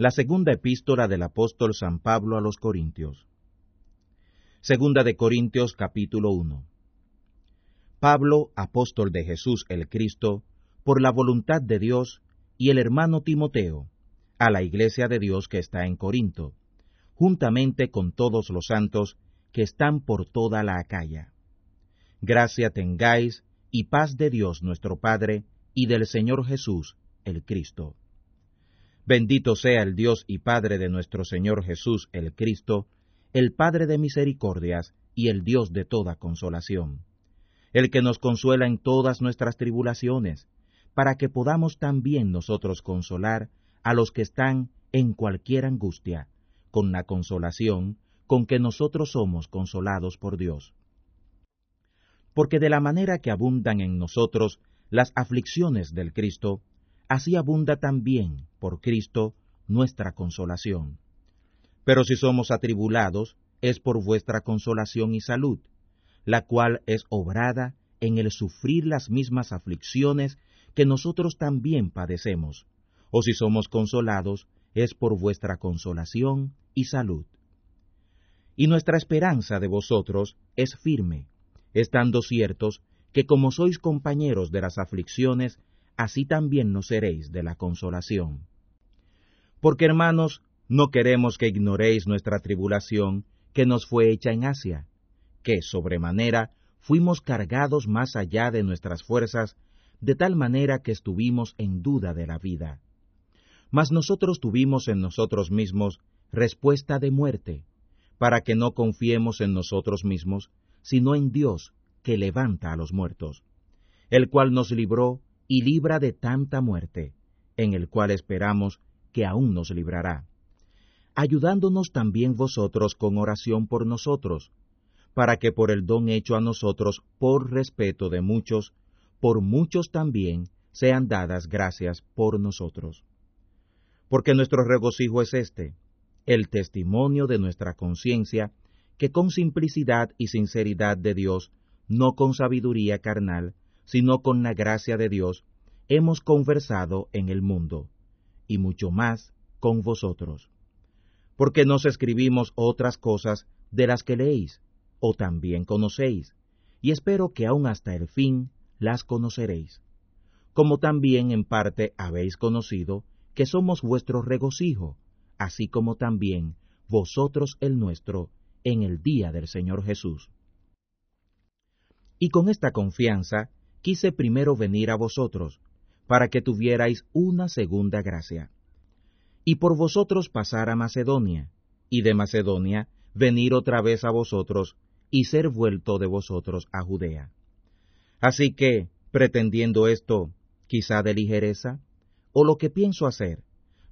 La segunda epístola del apóstol San Pablo a los Corintios. Segunda de Corintios capítulo 1. Pablo, apóstol de Jesús el Cristo, por la voluntad de Dios, y el hermano Timoteo, a la iglesia de Dios que está en Corinto, juntamente con todos los santos que están por toda la Acaya. Gracia tengáis y paz de Dios nuestro Padre y del Señor Jesús el Cristo. Bendito sea el Dios y Padre de nuestro Señor Jesús el Cristo, el Padre de misericordias y el Dios de toda consolación, el que nos consuela en todas nuestras tribulaciones, para que podamos también nosotros consolar a los que están en cualquier angustia, con la consolación con que nosotros somos consolados por Dios. Porque de la manera que abundan en nosotros las aflicciones del Cristo, así abunda también por Cristo nuestra consolación. Pero si somos atribulados, es por vuestra consolación y salud, la cual es obrada en el sufrir las mismas aflicciones que nosotros también padecemos, o si somos consolados, es por vuestra consolación y salud. Y nuestra esperanza de vosotros es firme, estando ciertos que como sois compañeros de las aflicciones, así también no seréis de la consolación. Porque hermanos, no queremos que ignoréis nuestra tribulación que nos fue hecha en Asia, que sobremanera fuimos cargados más allá de nuestras fuerzas, de tal manera que estuvimos en duda de la vida. Mas nosotros tuvimos en nosotros mismos respuesta de muerte, para que no confiemos en nosotros mismos, sino en Dios, que levanta a los muertos, el cual nos libró y libra de tanta muerte, en el cual esperamos que aún nos librará, ayudándonos también vosotros con oración por nosotros, para que por el don hecho a nosotros por respeto de muchos, por muchos también sean dadas gracias por nosotros. Porque nuestro regocijo es este, el testimonio de nuestra conciencia, que con simplicidad y sinceridad de Dios, no con sabiduría carnal, sino con la gracia de Dios, hemos conversado en el mundo, y mucho más con vosotros. Porque nos escribimos otras cosas de las que leéis, o también conocéis, y espero que aún hasta el fin las conoceréis. Como también en parte habéis conocido que somos vuestro regocijo, así como también vosotros el nuestro, en el día del Señor Jesús. Y con esta confianza quise primero venir a vosotros, para que tuvierais una segunda gracia. Y por vosotros pasar a Macedonia, y de Macedonia venir otra vez a vosotros, y ser vuelto de vosotros a Judea. Así que, pretendiendo esto, quizá de ligereza, o lo que pienso hacer,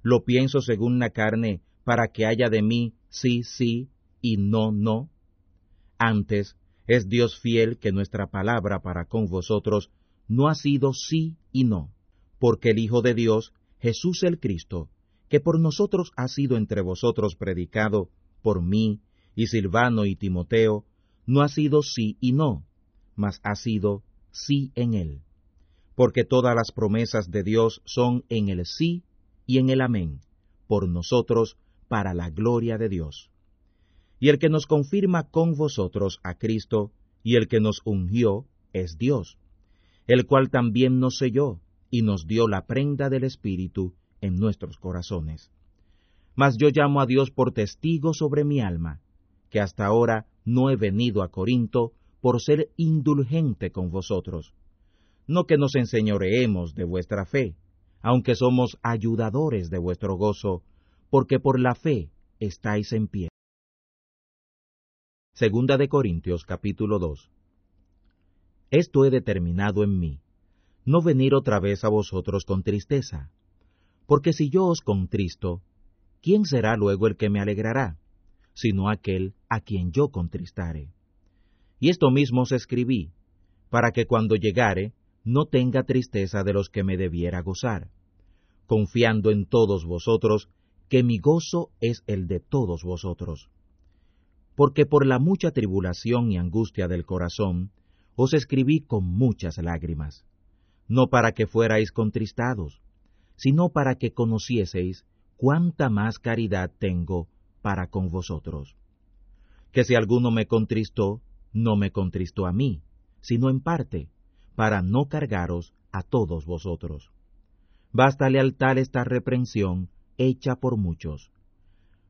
lo pienso según la carne, para que haya de mí sí, sí, y no, no. Antes, es Dios fiel que nuestra palabra para con vosotros no ha sido sí y no, porque el Hijo de Dios, Jesús el Cristo, que por nosotros ha sido entre vosotros predicado, por mí y Silvano y Timoteo, no ha sido sí y no, mas ha sido sí en él. Porque todas las promesas de Dios son en el sí y en el amén, por nosotros, para la gloria de Dios y el que nos confirma con vosotros a Cristo, y el que nos ungió es Dios, el cual también nos selló y nos dio la prenda del Espíritu en nuestros corazones. Mas yo llamo a Dios por testigo sobre mi alma, que hasta ahora no he venido a Corinto por ser indulgente con vosotros. No que nos enseñoreemos de vuestra fe, aunque somos ayudadores de vuestro gozo, porque por la fe estáis en pie. Segunda de Corintios capítulo 2. Esto he determinado en mí, no venir otra vez a vosotros con tristeza, porque si yo os contristo, ¿quién será luego el que me alegrará, sino aquel a quien yo contristare? Y esto mismo os escribí, para que cuando llegare no tenga tristeza de los que me debiera gozar, confiando en todos vosotros, que mi gozo es el de todos vosotros porque por la mucha tribulación y angustia del corazón os escribí con muchas lágrimas, no para que fuerais contristados, sino para que conocieseis cuánta más caridad tengo para con vosotros. Que si alguno me contristó, no me contristó a mí, sino en parte, para no cargaros a todos vosotros. Bástale al tal esta reprensión hecha por muchos,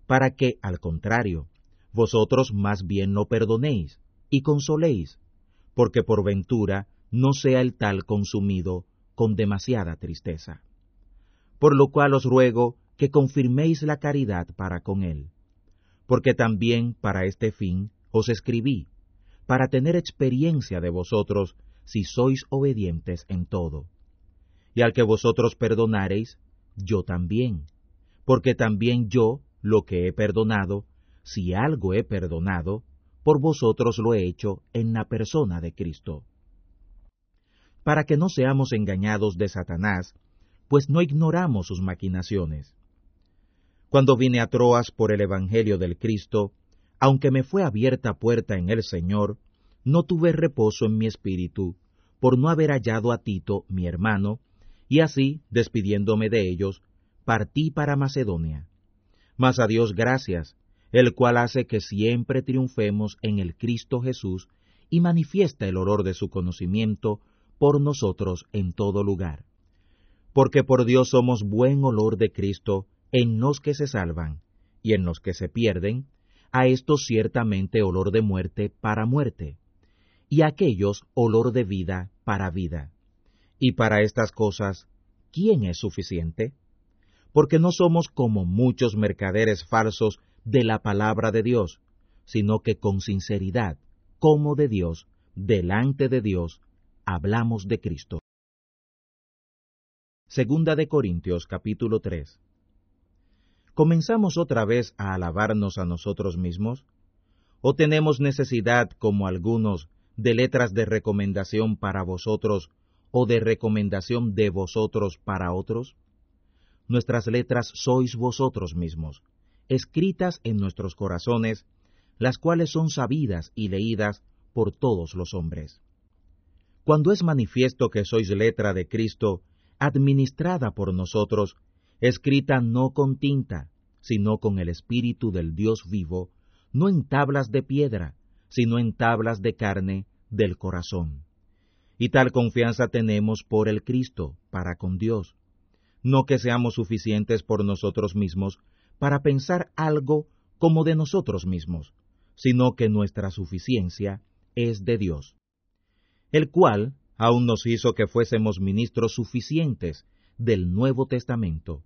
para que, al contrario, vosotros más bien no perdonéis y consoléis, porque por ventura no sea el tal consumido con demasiada tristeza. Por lo cual os ruego que confirméis la caridad para con él, porque también para este fin os escribí, para tener experiencia de vosotros si sois obedientes en todo. Y al que vosotros perdonareis, yo también, porque también yo lo que he perdonado, si algo he perdonado, por vosotros lo he hecho en la persona de Cristo. Para que no seamos engañados de Satanás, pues no ignoramos sus maquinaciones. Cuando vine a Troas por el Evangelio del Cristo, aunque me fue abierta puerta en el Señor, no tuve reposo en mi espíritu, por no haber hallado a Tito, mi hermano, y así, despidiéndome de ellos, partí para Macedonia. Mas a Dios gracias, el cual hace que siempre triunfemos en el Cristo Jesús y manifiesta el olor de su conocimiento por nosotros en todo lugar. Porque por Dios somos buen olor de Cristo en los que se salvan y en los que se pierden, a estos ciertamente olor de muerte para muerte, y a aquellos olor de vida para vida. Y para estas cosas, ¿quién es suficiente? Porque no somos como muchos mercaderes falsos de la palabra de Dios, sino que con sinceridad, como de Dios, delante de Dios, hablamos de Cristo. Segunda de Corintios capítulo 3 ¿Comenzamos otra vez a alabarnos a nosotros mismos? ¿O tenemos necesidad, como algunos, de letras de recomendación para vosotros o de recomendación de vosotros para otros? Nuestras letras sois vosotros mismos, escritas en nuestros corazones, las cuales son sabidas y leídas por todos los hombres. Cuando es manifiesto que sois letra de Cristo, administrada por nosotros, escrita no con tinta, sino con el Espíritu del Dios vivo, no en tablas de piedra, sino en tablas de carne del corazón. Y tal confianza tenemos por el Cristo, para con Dios. No que seamos suficientes por nosotros mismos para pensar algo como de nosotros mismos, sino que nuestra suficiencia es de Dios, el cual aún nos hizo que fuésemos ministros suficientes del Nuevo Testamento,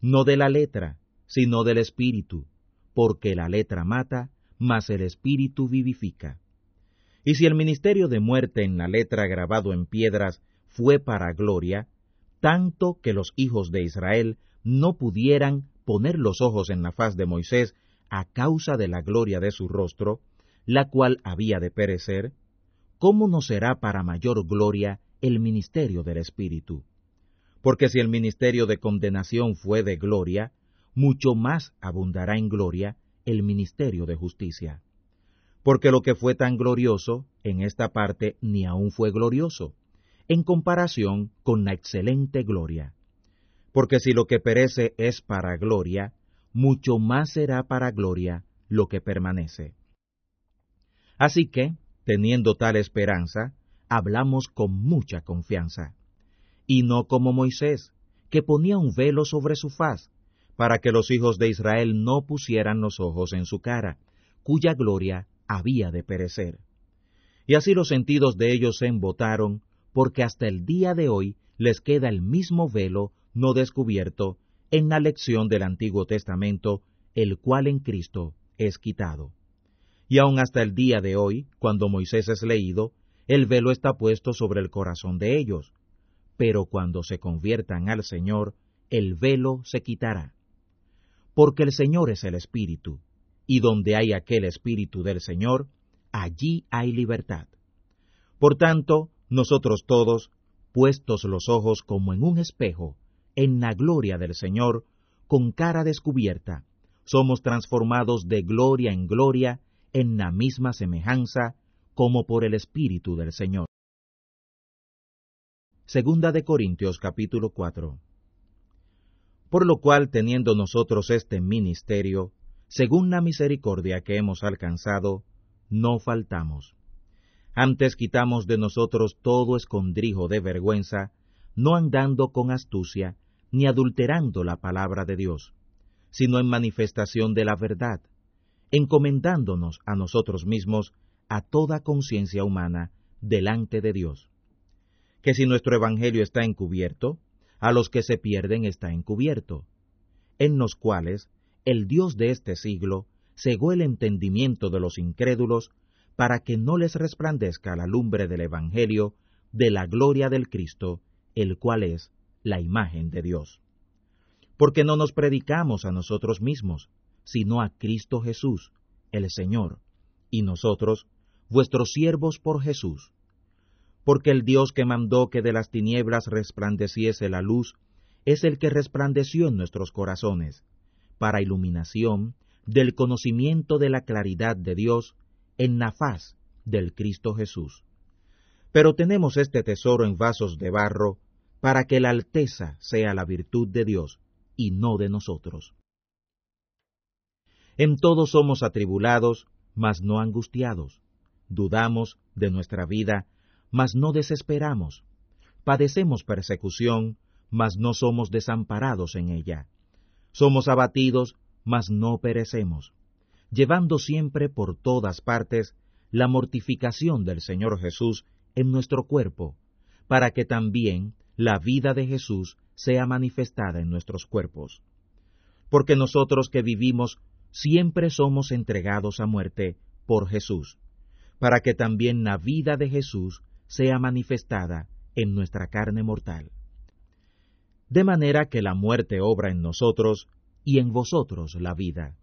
no de la letra, sino del Espíritu, porque la letra mata, mas el Espíritu vivifica. Y si el ministerio de muerte en la letra grabado en piedras fue para gloria, tanto que los hijos de Israel no pudieran poner los ojos en la faz de Moisés a causa de la gloria de su rostro, la cual había de perecer, ¿cómo no será para mayor gloria el ministerio del Espíritu? Porque si el ministerio de condenación fue de gloria, mucho más abundará en gloria el ministerio de justicia. Porque lo que fue tan glorioso en esta parte ni aún fue glorioso, en comparación con la excelente gloria. Porque si lo que perece es para gloria, mucho más será para gloria lo que permanece. Así que, teniendo tal esperanza, hablamos con mucha confianza y no como Moisés, que ponía un velo sobre su faz, para que los hijos de Israel no pusieran los ojos en su cara, cuya gloria había de perecer. Y así los sentidos de ellos se embotaron, porque hasta el día de hoy les queda el mismo velo no descubierto en la lección del Antiguo Testamento, el cual en Cristo es quitado. Y aun hasta el día de hoy, cuando Moisés es leído, el velo está puesto sobre el corazón de ellos, pero cuando se conviertan al Señor, el velo se quitará. Porque el Señor es el Espíritu, y donde hay aquel Espíritu del Señor, allí hay libertad. Por tanto, nosotros todos, puestos los ojos como en un espejo, en la gloria del Señor, con cara descubierta, somos transformados de gloria en gloria en la misma semejanza como por el Espíritu del Señor. Segunda de Corintios capítulo 4 Por lo cual, teniendo nosotros este ministerio, según la misericordia que hemos alcanzado, no faltamos. Antes quitamos de nosotros todo escondrijo de vergüenza, no andando con astucia, ni adulterando la palabra de Dios, sino en manifestación de la verdad, encomendándonos a nosotros mismos a toda conciencia humana delante de Dios. Que si nuestro Evangelio está encubierto, a los que se pierden está encubierto, en los cuales el Dios de este siglo cegó el entendimiento de los incrédulos para que no les resplandezca la lumbre del Evangelio de la gloria del Cristo, el cual es la imagen de Dios. Porque no nos predicamos a nosotros mismos, sino a Cristo Jesús, el Señor, y nosotros, vuestros siervos por Jesús. Porque el Dios que mandó que de las tinieblas resplandeciese la luz, es el que resplandeció en nuestros corazones, para iluminación del conocimiento de la claridad de Dios en la faz del Cristo Jesús. Pero tenemos este tesoro en vasos de barro, para que la alteza sea la virtud de Dios y no de nosotros. En todo somos atribulados, mas no angustiados. Dudamos de nuestra vida, mas no desesperamos. Padecemos persecución, mas no somos desamparados en ella. Somos abatidos, mas no perecemos, llevando siempre por todas partes la mortificación del Señor Jesús en nuestro cuerpo, para que también la vida de Jesús sea manifestada en nuestros cuerpos. Porque nosotros que vivimos siempre somos entregados a muerte por Jesús, para que también la vida de Jesús sea manifestada en nuestra carne mortal. De manera que la muerte obra en nosotros y en vosotros la vida.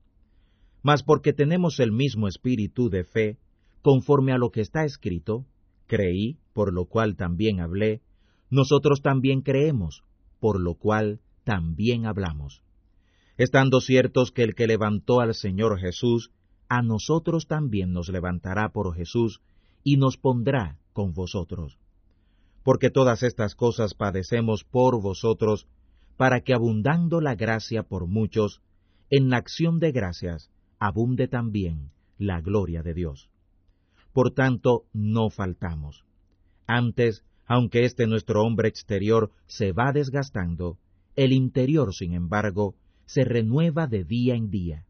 Mas porque tenemos el mismo espíritu de fe, conforme a lo que está escrito, creí, por lo cual también hablé, nosotros también creemos, por lo cual también hablamos. Estando ciertos que el que levantó al Señor Jesús, a nosotros también nos levantará por Jesús, y nos pondrá con vosotros. Porque todas estas cosas padecemos por vosotros, para que abundando la gracia por muchos, en la acción de gracias abunde también la gloria de Dios. Por tanto, no faltamos. Antes, aunque este nuestro hombre exterior se va desgastando, el interior, sin embargo, se renueva de día en día.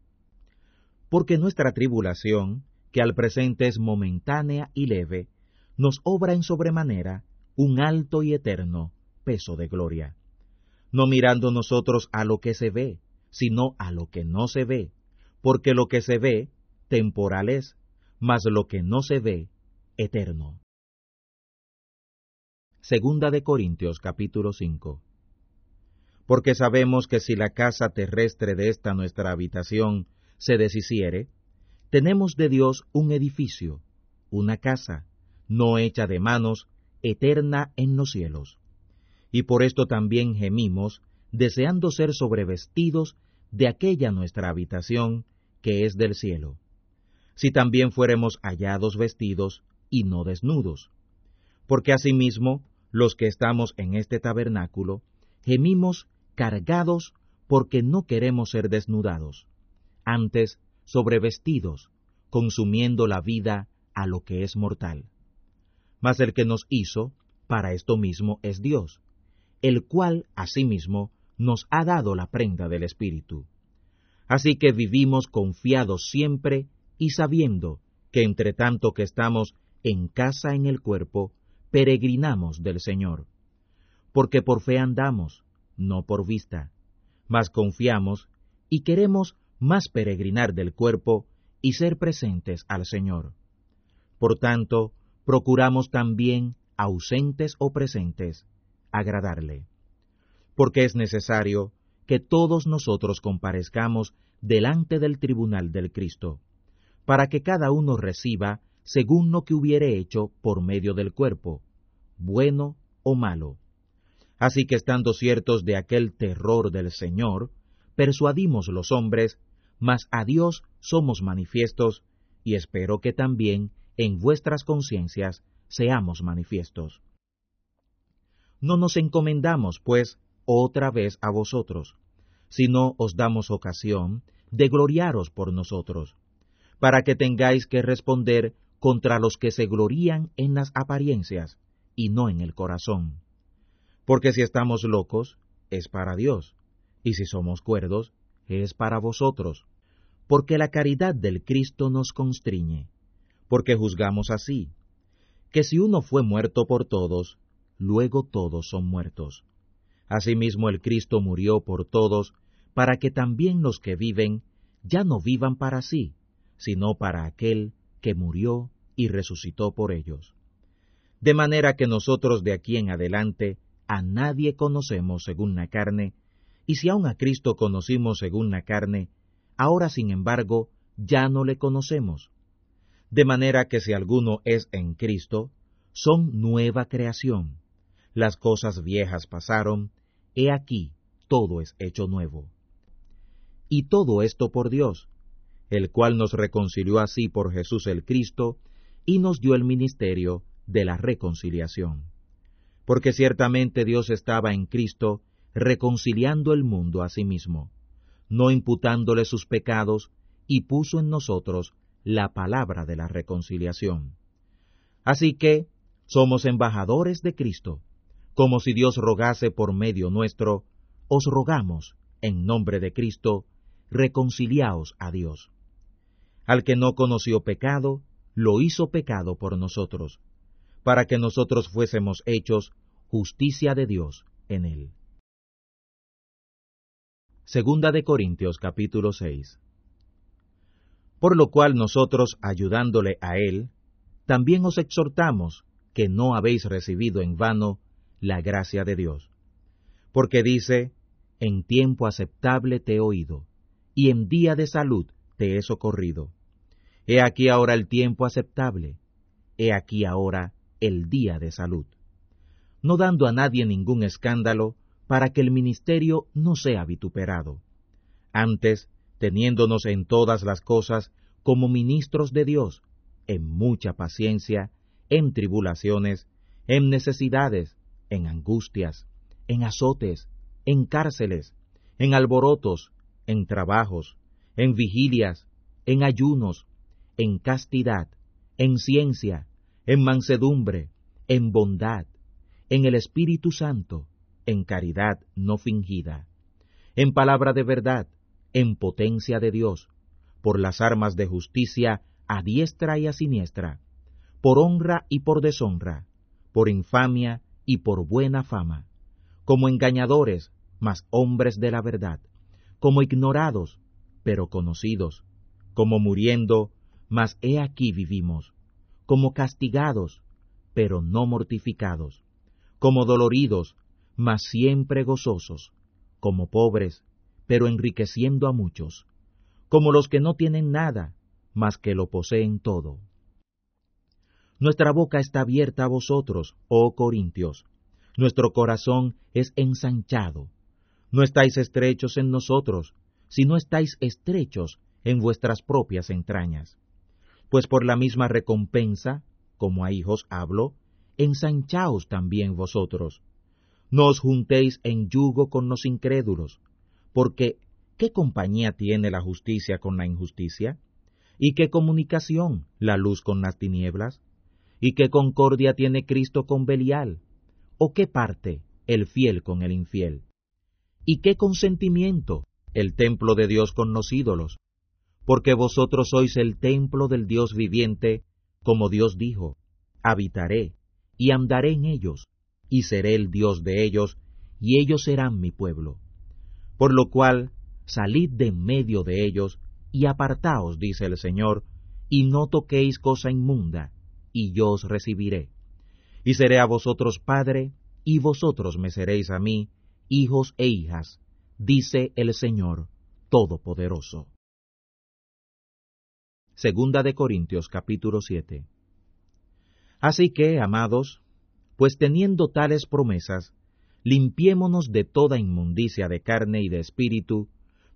Porque nuestra tribulación, que al presente es momentánea y leve, nos obra en sobremanera un alto y eterno peso de gloria, no mirando nosotros a lo que se ve, sino a lo que no se ve, porque lo que se ve, temporal es, mas lo que no se ve, eterno. Segunda de Corintios capítulo 5 Porque sabemos que si la casa terrestre de esta nuestra habitación se deshiciere, tenemos de Dios un edificio, una casa, no hecha de manos, eterna en los cielos. Y por esto también gemimos, deseando ser sobrevestidos de aquella nuestra habitación que es del cielo. Si también fuéramos hallados vestidos y no desnudos. Porque asimismo los que estamos en este tabernáculo, gemimos cargados porque no queremos ser desnudados, antes sobrevestidos, consumiendo la vida a lo que es mortal. Mas el que nos hizo, para esto mismo es Dios, el cual asimismo nos ha dado la prenda del Espíritu. Así que vivimos confiados siempre y sabiendo que entre tanto que estamos en casa en el cuerpo, peregrinamos del Señor, porque por fe andamos, no por vista, mas confiamos y queremos más peregrinar del cuerpo y ser presentes al Señor. Por tanto, procuramos también, ausentes o presentes, agradarle. Porque es necesario que todos nosotros comparezcamos delante del tribunal del Cristo, para que cada uno reciba según lo que hubiere hecho por medio del cuerpo, bueno o malo. Así que estando ciertos de aquel terror del Señor, persuadimos los hombres, mas a Dios somos manifiestos, y espero que también en vuestras conciencias seamos manifiestos. No nos encomendamos, pues, otra vez a vosotros, sino os damos ocasión de gloriaros por nosotros, para que tengáis que responder contra los que se glorían en las apariencias y no en el corazón. Porque si estamos locos, es para Dios, y si somos cuerdos, es para vosotros, porque la caridad del Cristo nos constriñe, porque juzgamos así, que si uno fue muerto por todos, luego todos son muertos. Asimismo el Cristo murió por todos, para que también los que viven ya no vivan para sí, sino para aquel que murió y resucitó por ellos. De manera que nosotros de aquí en adelante a nadie conocemos según la carne, y si aun a Cristo conocimos según la carne, ahora sin embargo ya no le conocemos. De manera que si alguno es en Cristo, son nueva creación. Las cosas viejas pasaron, he aquí, todo es hecho nuevo. Y todo esto por Dios, el cual nos reconcilió así por Jesús el Cristo, y nos dio el ministerio de la reconciliación. Porque ciertamente Dios estaba en Cristo reconciliando el mundo a sí mismo, no imputándole sus pecados, y puso en nosotros la palabra de la reconciliación. Así que somos embajadores de Cristo, como si Dios rogase por medio nuestro, os rogamos, en nombre de Cristo, reconciliaos a Dios. Al que no conoció pecado, lo hizo pecado por nosotros, para que nosotros fuésemos hechos justicia de Dios en él. Segunda de Corintios capítulo 6 Por lo cual nosotros, ayudándole a él, también os exhortamos que no habéis recibido en vano la gracia de Dios. Porque dice, en tiempo aceptable te he oído, y en día de salud te he socorrido. He aquí ahora el tiempo aceptable, he aquí ahora el día de salud. No dando a nadie ningún escándalo, para que el ministerio no sea vituperado. Antes, teniéndonos en todas las cosas como ministros de Dios, en mucha paciencia, en tribulaciones, en necesidades, en angustias, en azotes, en cárceles, en alborotos, en trabajos, en vigilias, en ayunos, en castidad, en ciencia, en mansedumbre, en bondad, en el Espíritu Santo, en caridad no fingida, en palabra de verdad, en potencia de Dios, por las armas de justicia a diestra y a siniestra, por honra y por deshonra, por infamia y por buena fama, como engañadores, mas hombres de la verdad, como ignorados, pero conocidos, como muriendo, mas he aquí vivimos, como castigados, pero no mortificados, como doloridos, mas siempre gozosos, como pobres, pero enriqueciendo a muchos, como los que no tienen nada, mas que lo poseen todo. Nuestra boca está abierta a vosotros, oh Corintios. Nuestro corazón es ensanchado. No estáis estrechos en nosotros, sino estáis estrechos en vuestras propias entrañas. Pues por la misma recompensa, como a hijos hablo, ensanchaos también vosotros. No os juntéis en yugo con los incrédulos, porque ¿qué compañía tiene la justicia con la injusticia? ¿Y qué comunicación la luz con las tinieblas? ¿Y qué concordia tiene Cristo con Belial? ¿O qué parte el fiel con el infiel? ¿Y qué consentimiento el templo de Dios con los ídolos? Porque vosotros sois el templo del Dios viviente, como Dios dijo, habitaré y andaré en ellos, y seré el Dios de ellos, y ellos serán mi pueblo. Por lo cual, salid de en medio de ellos, y apartaos, dice el Señor, y no toquéis cosa inmunda, y yo os recibiré. Y seré a vosotros padre, y vosotros me seréis a mí, hijos e hijas, dice el Señor Todopoderoso. Segunda de Corintios capítulo 7. Así que, amados, pues teniendo tales promesas, limpiémonos de toda inmundicia de carne y de espíritu,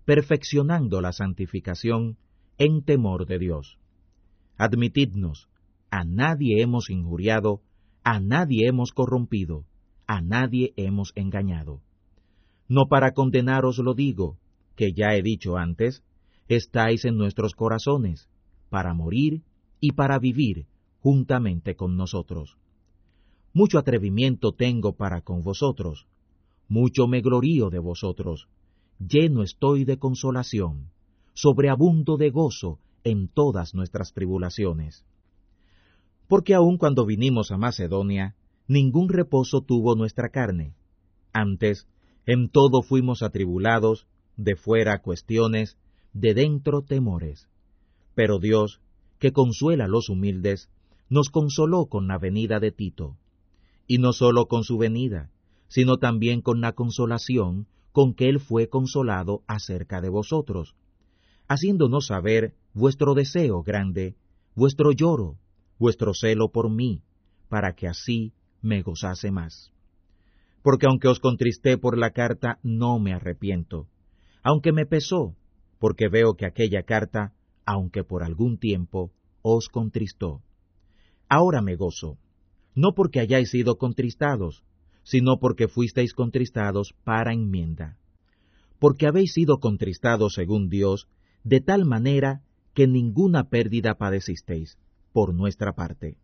perfeccionando la santificación en temor de Dios. Admitidnos, a nadie hemos injuriado, a nadie hemos corrompido, a nadie hemos engañado. No para condenaros lo digo, que ya he dicho antes, estáis en nuestros corazones, para morir y para vivir juntamente con nosotros. Mucho atrevimiento tengo para con vosotros, mucho me glorío de vosotros, lleno estoy de consolación, sobreabundo de gozo en todas nuestras tribulaciones. Porque aun cuando vinimos a Macedonia, ningún reposo tuvo nuestra carne. Antes, en todo fuimos atribulados, de fuera cuestiones, de dentro temores. Pero Dios, que consuela a los humildes, nos consoló con la venida de Tito, y no sólo con su venida, sino también con la consolación con que él fue consolado acerca de vosotros, haciéndonos saber vuestro deseo grande, vuestro lloro, vuestro celo por mí, para que así me gozase más. Porque aunque os contristé por la carta, no me arrepiento, aunque me pesó, porque veo que aquella carta, aunque por algún tiempo, os contristó. Ahora me gozo, no porque hayáis sido contristados, sino porque fuisteis contristados para enmienda. Porque habéis sido contristados según Dios, de tal manera que ninguna pérdida padecisteis, por nuestra parte.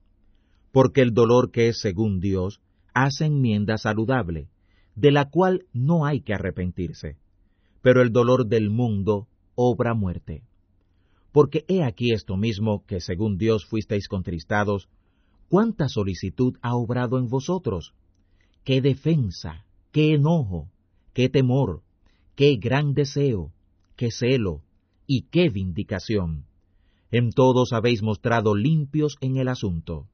Porque el dolor que es según Dios hace enmienda saludable, de la cual no hay que arrepentirse, pero el dolor del mundo obra muerte. Porque he aquí esto mismo que según Dios fuisteis contristados, cuánta solicitud ha obrado en vosotros, qué defensa, qué enojo, qué temor, qué gran deseo, qué celo y qué vindicación. En todos habéis mostrado limpios en el asunto.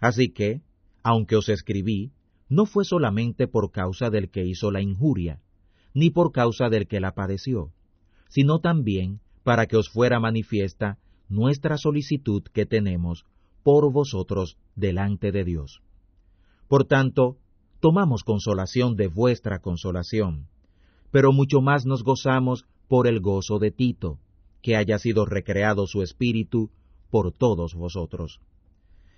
Así que, aunque os escribí, no fue solamente por causa del que hizo la injuria, ni por causa del que la padeció, sino también para que os fuera manifiesta nuestra solicitud que tenemos por vosotros delante de Dios. Por tanto, tomamos consolación de vuestra consolación, pero mucho más nos gozamos por el gozo de Tito, que haya sido recreado su espíritu por todos vosotros.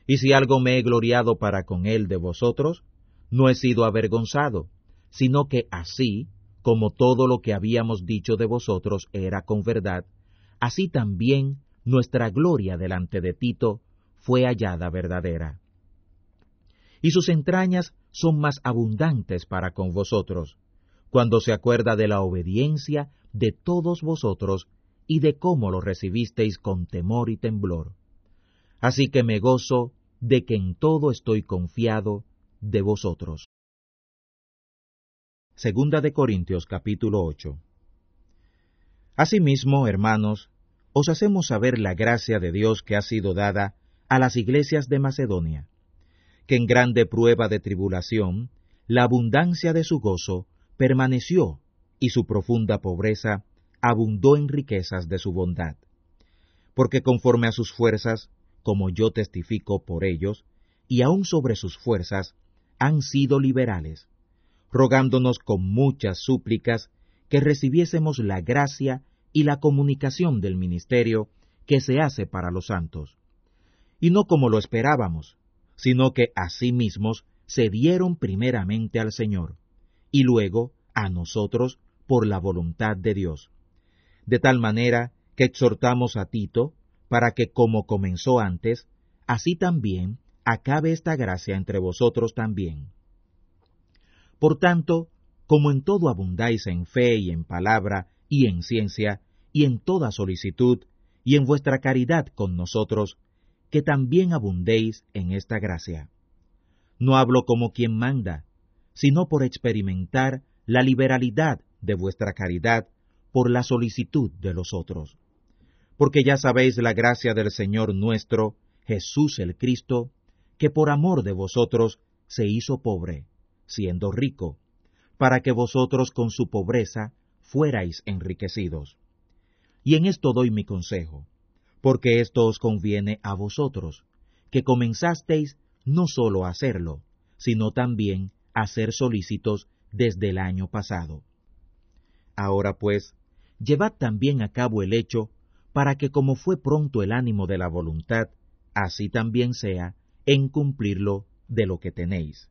Y si algo me he gloriado para con él de vosotros, no he sido avergonzado, sino que así, como todo lo que habíamos dicho de vosotros era con verdad, así también nuestra gloria delante de Tito fue hallada verdadera. Y sus entrañas son más abundantes para con vosotros, cuando se acuerda de la obediencia de todos vosotros y de cómo lo recibisteis con temor y temblor. Así que me gozo de que en todo estoy confiado de vosotros. Segunda de Corintios capítulo 8. Asimismo, hermanos, os hacemos saber la gracia de Dios que ha sido dada a las iglesias de Macedonia, que en grande prueba de tribulación, la abundancia de su gozo permaneció y su profunda pobreza abundó en riquezas de su bondad. Porque conforme a sus fuerzas, como yo testifico por ellos, y aun sobre sus fuerzas, han sido liberales, rogándonos con muchas súplicas que recibiésemos la gracia y la comunicación del ministerio que se hace para los santos. Y no como lo esperábamos, sino que a sí mismos se dieron primeramente al Señor, y luego a nosotros por la voluntad de Dios. De tal manera que exhortamos a Tito para que como comenzó antes, así también acabe esta gracia entre vosotros también. Por tanto, como en todo abundáis en fe y en palabra y en ciencia y en toda solicitud y en vuestra caridad con nosotros, que también abundéis en esta gracia. No hablo como quien manda, sino por experimentar la liberalidad de vuestra caridad por la solicitud de los otros. Porque ya sabéis la gracia del Señor nuestro, Jesús el Cristo, que por amor de vosotros se hizo pobre, siendo rico, para que vosotros con su pobreza fuerais enriquecidos. Y en esto doy mi consejo, porque esto os conviene a vosotros, que comenzasteis no sólo a hacerlo, sino también a ser solícitos desde el año pasado. Ahora pues, llevad también a cabo el hecho, para que como fue pronto el ánimo de la voluntad, así también sea en cumplirlo de lo que tenéis.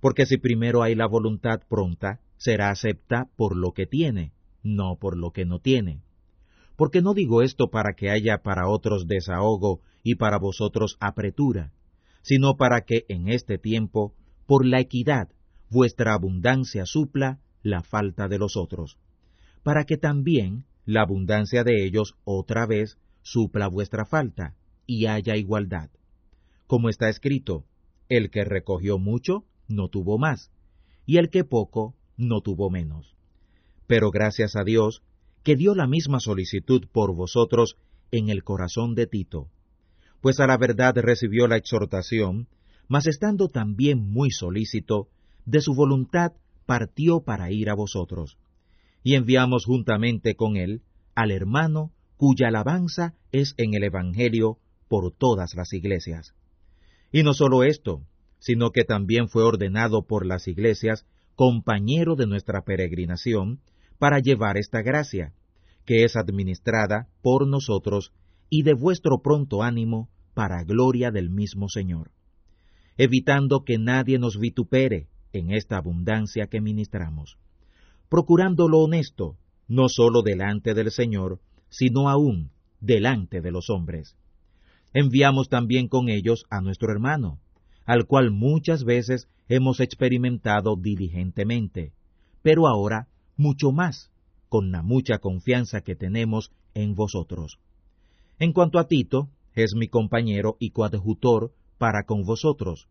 Porque si primero hay la voluntad pronta, será acepta por lo que tiene, no por lo que no tiene. Porque no digo esto para que haya para otros desahogo y para vosotros apretura, sino para que en este tiempo, por la equidad, vuestra abundancia supla la falta de los otros, para que también la abundancia de ellos otra vez supla vuestra falta, y haya igualdad. Como está escrito, el que recogió mucho no tuvo más, y el que poco no tuvo menos. Pero gracias a Dios, que dio la misma solicitud por vosotros en el corazón de Tito, pues a la verdad recibió la exhortación, mas estando también muy solícito, de su voluntad partió para ir a vosotros. Y enviamos juntamente con él al hermano cuya alabanza es en el Evangelio por todas las iglesias. Y no solo esto, sino que también fue ordenado por las iglesias compañero de nuestra peregrinación para llevar esta gracia, que es administrada por nosotros y de vuestro pronto ánimo para gloria del mismo Señor, evitando que nadie nos vitupere en esta abundancia que ministramos, procurando lo honesto, no sólo delante del Señor, sino aún delante de los hombres. Enviamos también con ellos a nuestro hermano, al cual muchas veces hemos experimentado diligentemente, pero ahora mucho más, con la mucha confianza que tenemos en vosotros. En cuanto a Tito, es mi compañero y coadjutor para con vosotros,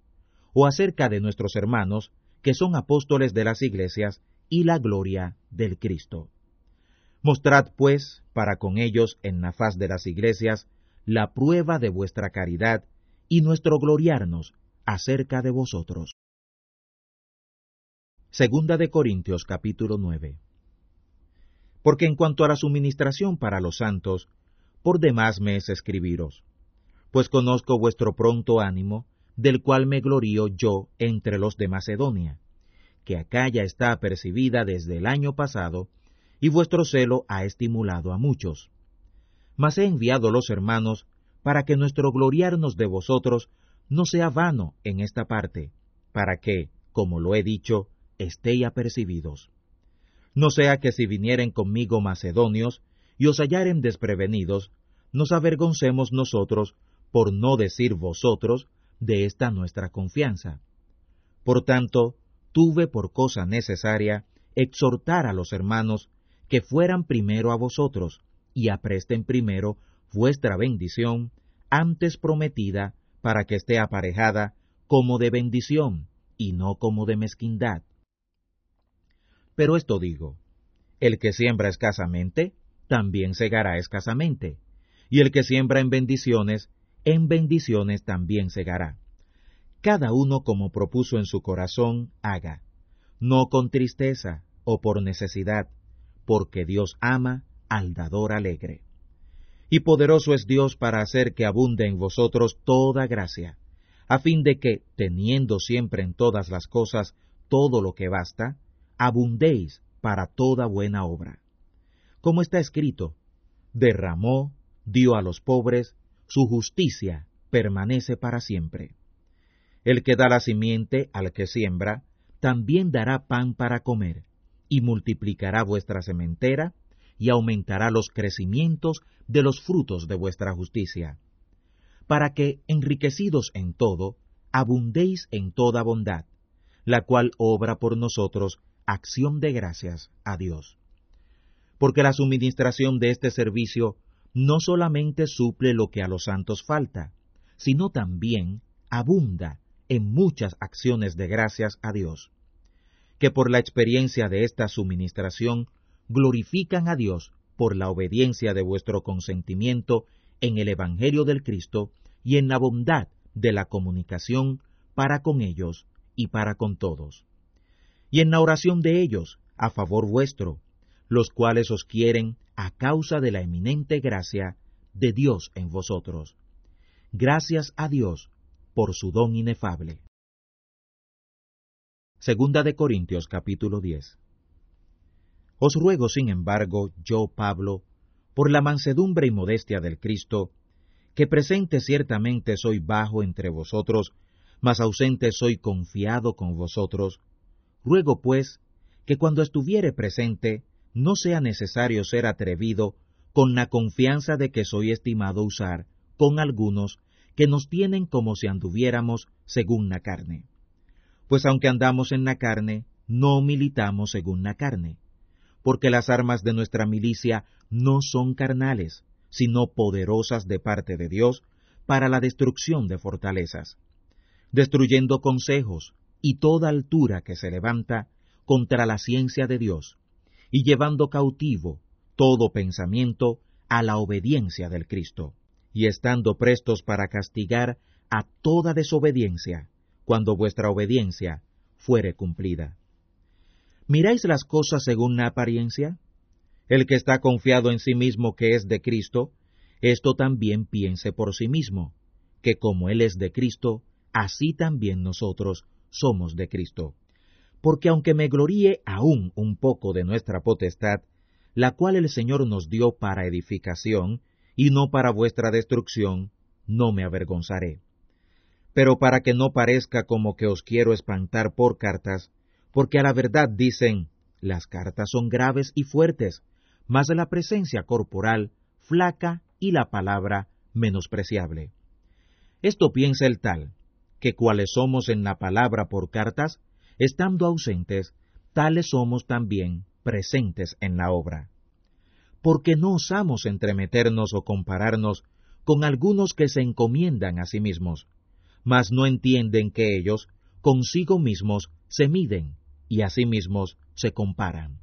o acerca de nuestros hermanos, que son apóstoles de las iglesias y la gloria del Cristo. Mostrad, pues, para con ellos en la faz de las iglesias la prueba de vuestra caridad y nuestro gloriarnos acerca de vosotros. Segunda de Corintios capítulo 9. Porque en cuanto a la suministración para los santos, por demás me es escribiros, pues conozco vuestro pronto ánimo, del cual me glorío yo entre los de Macedonia, que acá ya está apercibida desde el año pasado, y vuestro celo ha estimulado a muchos. Mas he enviado los hermanos para que nuestro gloriarnos de vosotros no sea vano en esta parte, para que, como lo he dicho, estéis apercibidos. No sea que si vinieren conmigo macedonios y os hallaren desprevenidos, nos avergoncemos nosotros, por no decir vosotros, de esta nuestra confianza. Por tanto, tuve por cosa necesaria exhortar a los hermanos que fueran primero a vosotros, y apresten primero vuestra bendición, antes prometida, para que esté aparejada como de bendición, y no como de mezquindad. Pero esto digo, el que siembra escasamente, también segará escasamente, y el que siembra en bendiciones, en bendiciones también segará. Cada uno como propuso en su corazón, haga, no con tristeza o por necesidad, porque Dios ama al dador alegre. Y poderoso es Dios para hacer que abunde en vosotros toda gracia, a fin de que, teniendo siempre en todas las cosas todo lo que basta, abundéis para toda buena obra. Como está escrito, derramó, dio a los pobres, su justicia permanece para siempre. El que da la simiente al que siembra, también dará pan para comer, y multiplicará vuestra sementera, y aumentará los crecimientos de los frutos de vuestra justicia, para que, enriquecidos en todo, abundéis en toda bondad, la cual obra por nosotros acción de gracias a Dios. Porque la suministración de este servicio no solamente suple lo que a los santos falta, sino también abunda en muchas acciones de gracias a Dios que por la experiencia de esta suministración glorifican a Dios por la obediencia de vuestro consentimiento en el Evangelio del Cristo y en la bondad de la comunicación para con ellos y para con todos. Y en la oración de ellos a favor vuestro, los cuales os quieren a causa de la eminente gracia de Dios en vosotros. Gracias a Dios por su don inefable. Segunda de Corintios capítulo 10. Os ruego, sin embargo, yo, Pablo, por la mansedumbre y modestia del Cristo, que presente ciertamente soy bajo entre vosotros, mas ausente soy confiado con vosotros, ruego pues que cuando estuviere presente no sea necesario ser atrevido con la confianza de que soy estimado usar con algunos que nos tienen como si anduviéramos según la carne. Pues aunque andamos en la carne, no militamos según la carne, porque las armas de nuestra milicia no son carnales, sino poderosas de parte de Dios para la destrucción de fortalezas, destruyendo consejos y toda altura que se levanta contra la ciencia de Dios, y llevando cautivo todo pensamiento a la obediencia del Cristo, y estando prestos para castigar a toda desobediencia, cuando vuestra obediencia fuere cumplida. ¿Miráis las cosas según la apariencia? El que está confiado en sí mismo que es de Cristo, esto también piense por sí mismo, que como Él es de Cristo, así también nosotros somos de Cristo. Porque aunque me gloríe aún un poco de nuestra potestad, la cual el Señor nos dio para edificación, y no para vuestra destrucción, no me avergonzaré. Pero para que no parezca como que os quiero espantar por cartas, porque a la verdad dicen, las cartas son graves y fuertes, mas la presencia corporal flaca y la palabra menospreciable. Esto piensa el tal, que cuales somos en la palabra por cartas, estando ausentes, tales somos también presentes en la obra. Porque no osamos entremeternos o compararnos con algunos que se encomiendan a sí mismos, mas no entienden que ellos consigo mismos se miden y a sí mismos se comparan.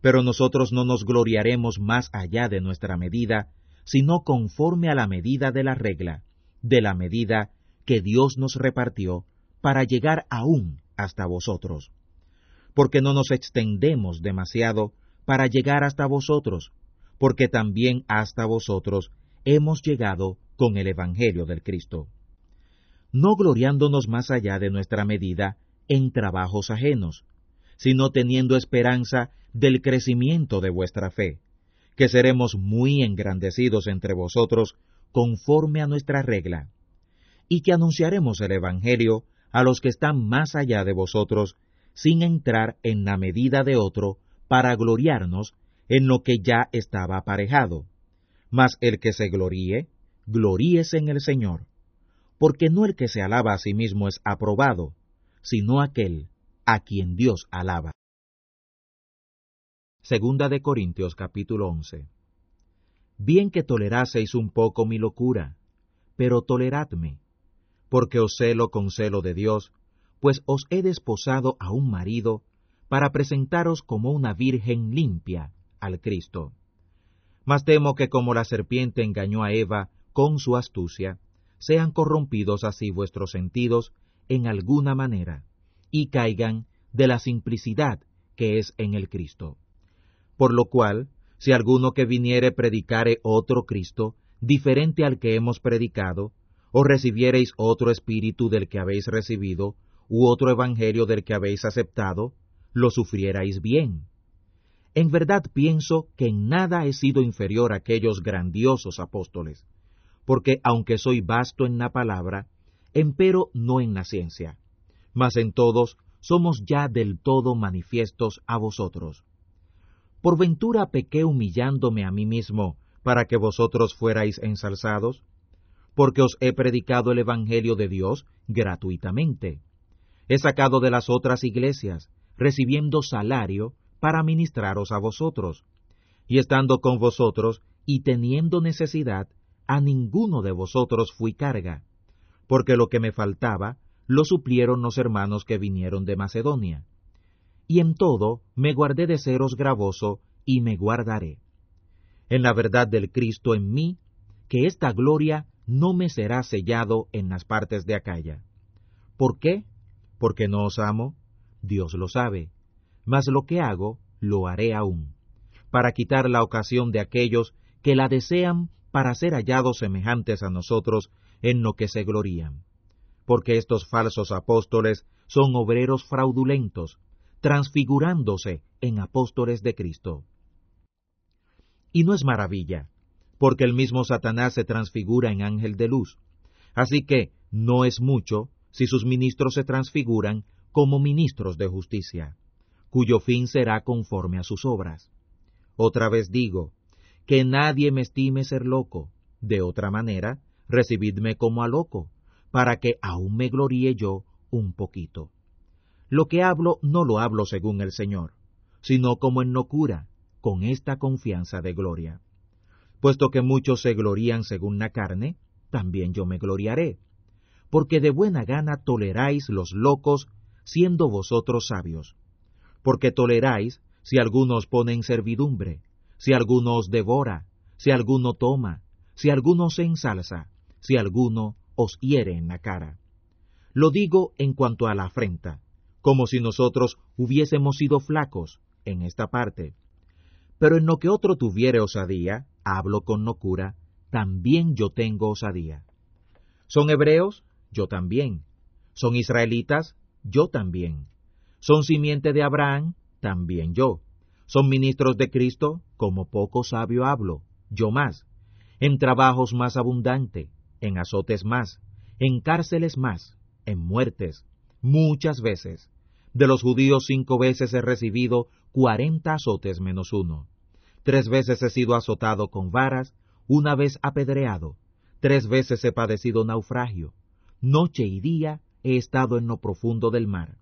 Pero nosotros no nos gloriaremos más allá de nuestra medida, sino conforme a la medida de la regla, de la medida que Dios nos repartió para llegar aún hasta vosotros porque no nos extendemos demasiado para llegar hasta vosotros, porque también hasta vosotros hemos llegado con el Evangelio del Cristo. No gloriándonos más allá de nuestra medida en trabajos ajenos, sino teniendo esperanza del crecimiento de vuestra fe, que seremos muy engrandecidos entre vosotros conforme a nuestra regla, y que anunciaremos el Evangelio a los que están más allá de vosotros sin entrar en la medida de otro para gloriarnos en lo que ya estaba aparejado. Mas el que se gloríe, gloríese en el Señor, porque no el que se alaba a sí mismo es aprobado, sino aquel a quien Dios alaba. Segunda de Corintios capítulo 11 Bien que toleraseis un poco mi locura, pero toleradme, porque os celo con celo de Dios, pues os he desposado a un marido para presentaros como una virgen limpia al Cristo. Mas temo que como la serpiente engañó a Eva con su astucia, sean corrompidos así vuestros sentidos en alguna manera, y caigan de la simplicidad que es en el Cristo. Por lo cual, si alguno que viniere predicare otro Cristo, diferente al que hemos predicado, o recibiereis otro espíritu del que habéis recibido, u otro evangelio del que habéis aceptado, lo sufrierais bien. En verdad pienso que en nada he sido inferior a aquellos grandiosos apóstoles, porque aunque soy vasto en la palabra, empero no en la ciencia, mas en todos somos ya del todo manifiestos a vosotros. ¿Por ventura pequé humillándome a mí mismo para que vosotros fuerais ensalzados? Porque os he predicado el Evangelio de Dios gratuitamente he sacado de las otras iglesias, recibiendo salario para ministraros a vosotros. Y estando con vosotros y teniendo necesidad, a ninguno de vosotros fui carga, porque lo que me faltaba lo suplieron los hermanos que vinieron de Macedonia. Y en todo me guardé de seros gravoso y me guardaré. En la verdad del Cristo en mí, que esta gloria no me será sellado en las partes de Acaya. ¿Por qué? porque no os amo? Dios lo sabe. Mas lo que hago, lo haré aún, para quitar la ocasión de aquellos que la desean para ser hallados semejantes a nosotros en lo que se glorían. Porque estos falsos apóstoles son obreros fraudulentos, transfigurándose en apóstoles de Cristo. Y no es maravilla, porque el mismo Satanás se transfigura en ángel de luz. Así que no es mucho si sus ministros se transfiguran como ministros de justicia, cuyo fin será conforme a sus obras. Otra vez digo, que nadie me estime ser loco. De otra manera, recibidme como a loco, para que aún me gloríe yo un poquito. Lo que hablo no lo hablo según el Señor, sino como en locura, con esta confianza de gloria. Puesto que muchos se glorían según la carne, también yo me gloriaré, porque de buena gana toleráis los locos, siendo vosotros sabios. Porque toleráis si alguno os pone en servidumbre, si alguno os devora, si alguno toma, si alguno se ensalza, si alguno os hiere en la cara. Lo digo en cuanto a la afrenta, como si nosotros hubiésemos sido flacos en esta parte. Pero en lo que otro tuviere osadía, hablo con locura, también yo tengo osadía. ¿Son hebreos? Yo también. ¿Son israelitas? Yo también. ¿Son simiente de Abraham? También yo. ¿Son ministros de Cristo? Como poco sabio hablo, yo más. En trabajos más abundante, en azotes más, en cárceles más, en muertes, muchas veces. De los judíos cinco veces he recibido cuarenta azotes menos uno. Tres veces he sido azotado con varas, una vez apedreado, tres veces he padecido naufragio. Noche y día he estado en lo profundo del mar.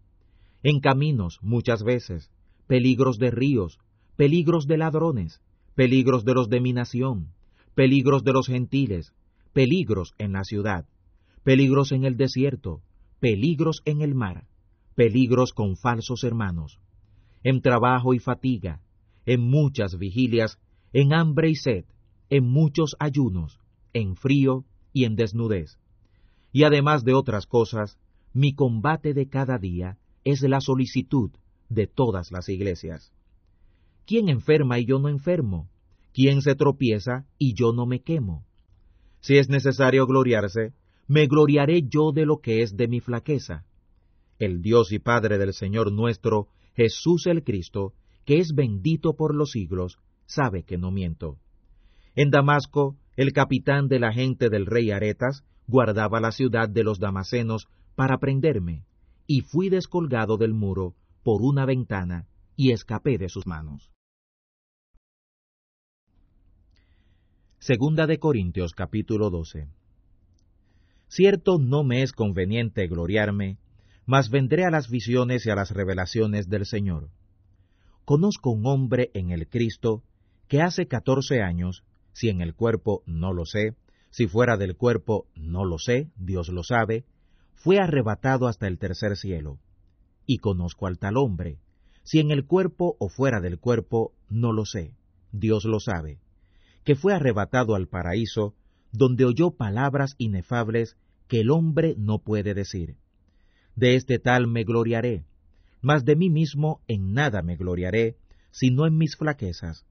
En caminos muchas veces, peligros de ríos, peligros de ladrones, peligros de los de mi nación, peligros de los gentiles, peligros en la ciudad, peligros en el desierto, peligros en el mar, peligros con falsos hermanos, en trabajo y fatiga, en muchas vigilias, en hambre y sed, en muchos ayunos, en frío y en desnudez. Y además de otras cosas, mi combate de cada día es la solicitud de todas las iglesias. ¿Quién enferma y yo no enfermo? ¿Quién se tropieza y yo no me quemo? Si es necesario gloriarse, me gloriaré yo de lo que es de mi flaqueza. El Dios y Padre del Señor nuestro, Jesús el Cristo, que es bendito por los siglos, sabe que no miento. En Damasco, el capitán de la gente del rey Aretas guardaba la ciudad de los damasenos para prenderme, y fui descolgado del muro por una ventana y escapé de sus manos. Segunda de Corintios capítulo 12 Cierto no me es conveniente gloriarme, mas vendré a las visiones y a las revelaciones del Señor. Conozco un hombre en el Cristo que hace catorce años, si en el cuerpo no lo sé, si fuera del cuerpo no lo sé, Dios lo sabe, fue arrebatado hasta el tercer cielo. Y conozco al tal hombre, si en el cuerpo o fuera del cuerpo no lo sé, Dios lo sabe, que fue arrebatado al paraíso donde oyó palabras inefables que el hombre no puede decir. De este tal me gloriaré, mas de mí mismo en nada me gloriaré, sino en mis flaquezas.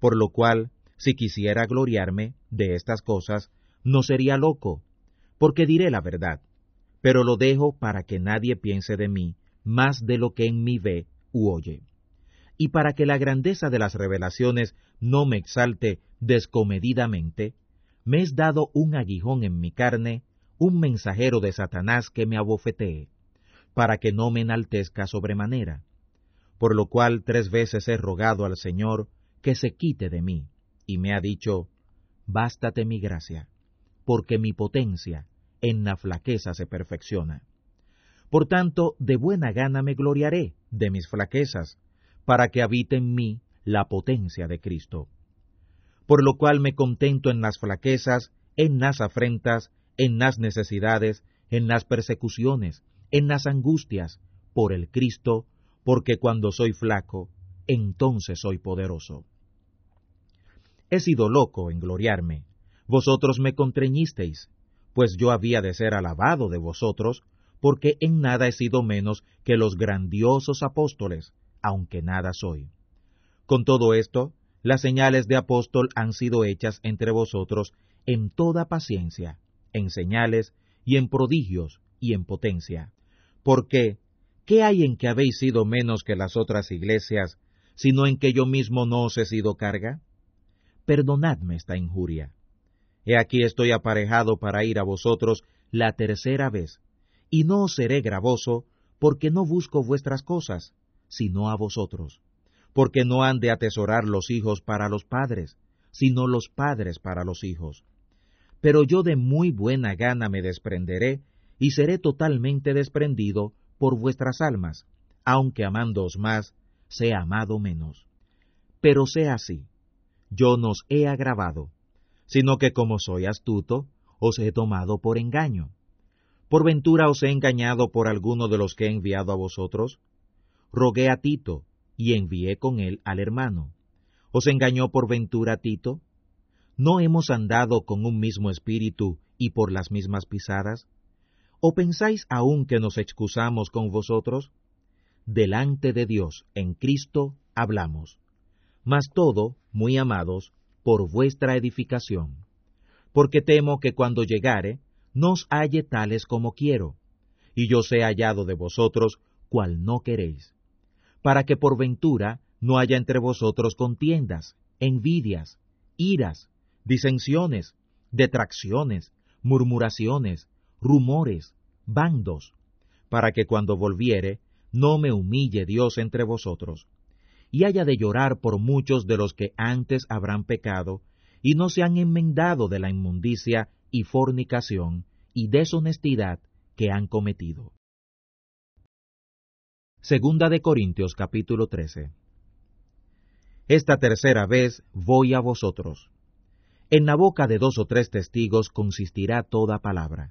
Por lo cual, si quisiera gloriarme de estas cosas, no sería loco, porque diré la verdad, pero lo dejo para que nadie piense de mí más de lo que en mí ve u oye. Y para que la grandeza de las revelaciones no me exalte descomedidamente, me es dado un aguijón en mi carne, un mensajero de Satanás que me abofetee, para que no me enaltezca sobremanera. Por lo cual tres veces he rogado al Señor que se quite de mí, y me ha dicho, Bástate mi gracia, porque mi potencia en la flaqueza se perfecciona. Por tanto, de buena gana me gloriaré de mis flaquezas, para que habite en mí la potencia de Cristo por lo cual me contento en las flaquezas, en las afrentas, en las necesidades, en las persecuciones, en las angustias, por el Cristo, porque cuando soy flaco, entonces soy poderoso. He sido loco en gloriarme, vosotros me contrañisteis, pues yo había de ser alabado de vosotros, porque en nada he sido menos que los grandiosos apóstoles, aunque nada soy. Con todo esto, las señales de apóstol han sido hechas entre vosotros en toda paciencia, en señales y en prodigios y en potencia. Porque, ¿qué hay en que habéis sido menos que las otras iglesias, sino en que yo mismo no os he sido carga? Perdonadme esta injuria. He aquí estoy aparejado para ir a vosotros la tercera vez, y no os seré gravoso, porque no busco vuestras cosas, sino a vosotros porque no han de atesorar los hijos para los padres, sino los padres para los hijos. Pero yo de muy buena gana me desprenderé, y seré totalmente desprendido por vuestras almas, aunque amándoos más, sea amado menos. Pero sea así, yo no os he agravado, sino que como soy astuto, os he tomado por engaño. ¿Por ventura os he engañado por alguno de los que he enviado a vosotros? Rogué a Tito, y envié con él al hermano. ¿Os engañó por ventura Tito? ¿No hemos andado con un mismo espíritu y por las mismas pisadas? ¿O pensáis aún que nos excusamos con vosotros? Delante de Dios, en Cristo, hablamos. Mas todo, muy amados, por vuestra edificación. Porque temo que cuando llegare, nos halle tales como quiero, y yo sea hallado de vosotros cual no queréis para que por ventura no haya entre vosotros contiendas, envidias, iras, disensiones, detracciones, murmuraciones, rumores, bandos, para que cuando volviere no me humille Dios entre vosotros, y haya de llorar por muchos de los que antes habrán pecado, y no se han enmendado de la inmundicia y fornicación y deshonestidad que han cometido. Segunda de Corintios capítulo 13. Esta tercera vez voy a vosotros. En la boca de dos o tres testigos consistirá toda palabra.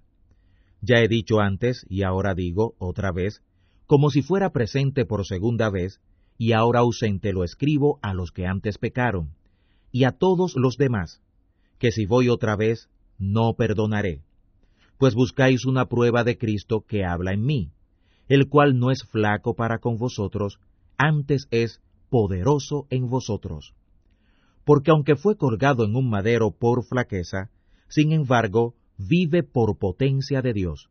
Ya he dicho antes, y ahora digo otra vez, como si fuera presente por segunda vez, y ahora ausente lo escribo a los que antes pecaron, y a todos los demás, que si voy otra vez, no perdonaré, pues buscáis una prueba de Cristo que habla en mí el cual no es flaco para con vosotros, antes es poderoso en vosotros. Porque aunque fue colgado en un madero por flaqueza, sin embargo, vive por potencia de Dios,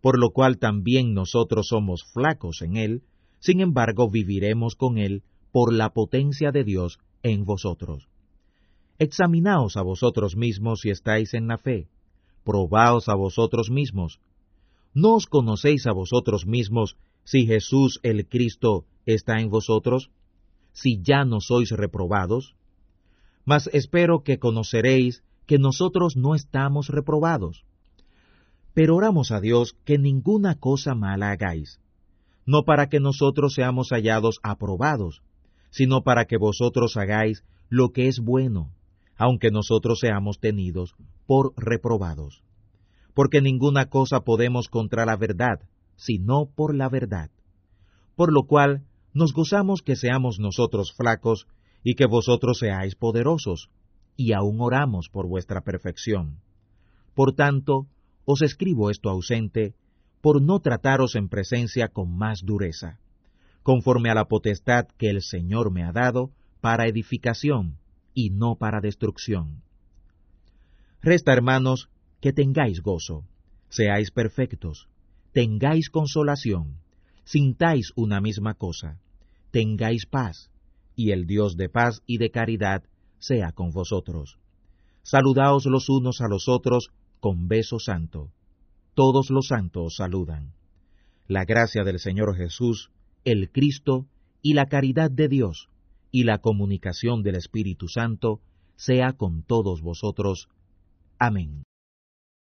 por lo cual también nosotros somos flacos en él, sin embargo viviremos con él por la potencia de Dios en vosotros. Examinaos a vosotros mismos si estáis en la fe, probaos a vosotros mismos, ¿No os conocéis a vosotros mismos si Jesús el Cristo está en vosotros? Si ya no sois reprobados? Mas espero que conoceréis que nosotros no estamos reprobados. Pero oramos a Dios que ninguna cosa mala hagáis, no para que nosotros seamos hallados aprobados, sino para que vosotros hagáis lo que es bueno, aunque nosotros seamos tenidos por reprobados porque ninguna cosa podemos contra la verdad, sino por la verdad. Por lo cual nos gozamos que seamos nosotros flacos y que vosotros seáis poderosos, y aún oramos por vuestra perfección. Por tanto, os escribo esto ausente, por no trataros en presencia con más dureza, conforme a la potestad que el Señor me ha dado para edificación y no para destrucción. Resta, hermanos, que tengáis gozo, seáis perfectos, tengáis consolación, sintáis una misma cosa, tengáis paz, y el Dios de paz y de caridad sea con vosotros. Saludaos los unos a los otros con beso santo. Todos los santos saludan. La gracia del Señor Jesús, el Cristo, y la caridad de Dios, y la comunicación del Espíritu Santo, sea con todos vosotros. Amén.